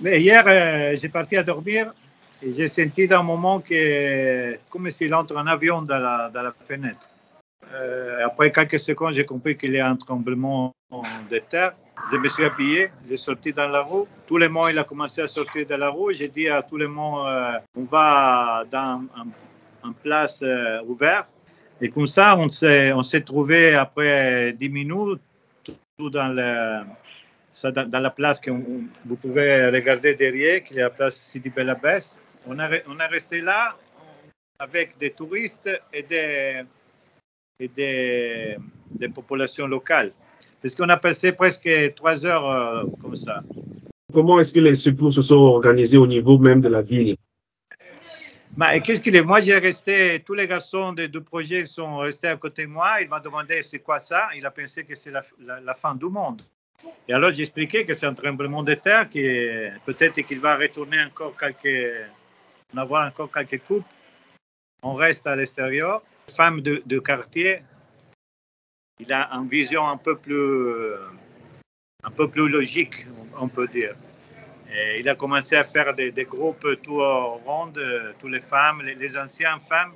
Mais hier, euh, j'ai parti à dormir et j'ai senti d'un moment que, comme s'il entre un avion dans la, fenêtre. Euh, après quelques secondes, j'ai compris qu'il y a un tremblement de terre. Je me suis habillé, j'ai sorti dans la rue. Tout le monde il a commencé à sortir de la rue. J'ai dit à tout le monde, euh, on va dans une place euh, ouverte. Et comme ça, on s'est, on s'est trouvé après 10 minutes tout dans, le, ça, dans, dans la place que vous pouvez regarder derrière, qui est la place Sidi Belabès. On, a, on est resté là avec des touristes et des, et des, des populations locales. Parce qu'on a passé presque trois heures euh, comme ça. Comment est-ce que les secours se sont organisés au niveau même de la ville? Bah, Qu'est-ce qu'il est? Moi, j'ai resté, tous les garçons du projet sont restés à côté de moi. Il m'a demandé c'est quoi ça? Il a pensé que c'est la, la, la, fin du monde. Et alors, j'ai expliqué que c'est un tremblement de terre, qui peut-être qu'il va retourner encore quelques, en avoir encore quelques coupes. On reste à l'extérieur. Femme de, de quartier, il a une vision un peu plus, un peu plus logique, on peut dire. Il a commencé à faire des, groupes tout rondes, toutes les femmes, les, les anciennes femmes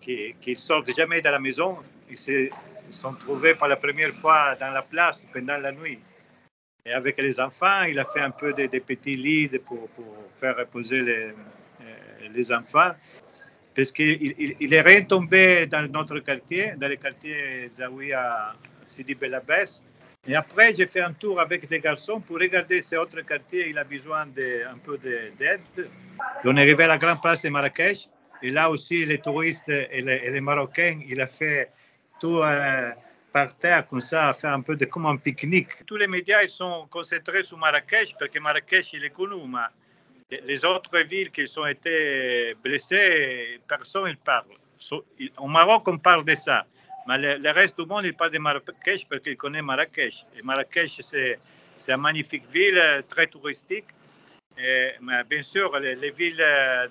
qui, qui sortent jamais de la maison. Ils se sont trouvés pour la première fois dans la place pendant la nuit. Et avec les enfants, il a fait un peu des, petits lits pour, faire reposer les, les enfants parce qu'il il, il est retombé dans notre quartier, dans le quartier Zawiya Sidi Belabès. Et après, j'ai fait un tour avec des garçons pour regarder ce autre quartier. Il a besoin de, un peu d'aide. On est arrivé à la grande place de Marrakech. Et là aussi, les touristes et les Marocains, il a fait tout euh, par terre, comme ça, à faire un peu de, comme un pique-nique. Tous les médias ils sont concentrés sur Marrakech, parce que Marrakech, il est connu. Les autres villes qui ont été blessées, personne ne parle. Au Maroc, on parle de ça. Mais le, reste du monde, il parle de Marrakech parce qu'il connaît Marrakech. Et Marrakech, c'est une magnifique ville, très touristique. Mais bien sûr, les, les, villes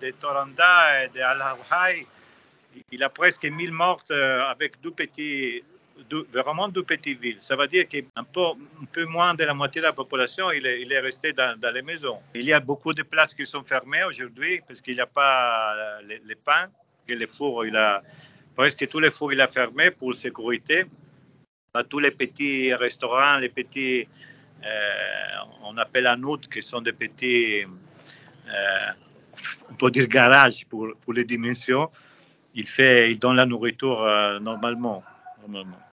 de Toranda et de Al Hawai, il a presque 1000 morts avec deux petits, vraiment deux petites villes. Ça veut dire qu'un peu, moins de la moitié de la population, il est, il est resté dans, les maisons. Il y a beaucoup de places qui sont fermées aujourd'hui parce qu'il n'y a pas les, les pains, que les fours, il a presque tous les fours, il a fermé pour sécurité. Tous les petits restaurants, les petits, euh, on appelle à nous, qui sont des petits, euh, on peut dire garages pour les dimensions, il, fait, il donne la nourriture euh, normalement. normalement.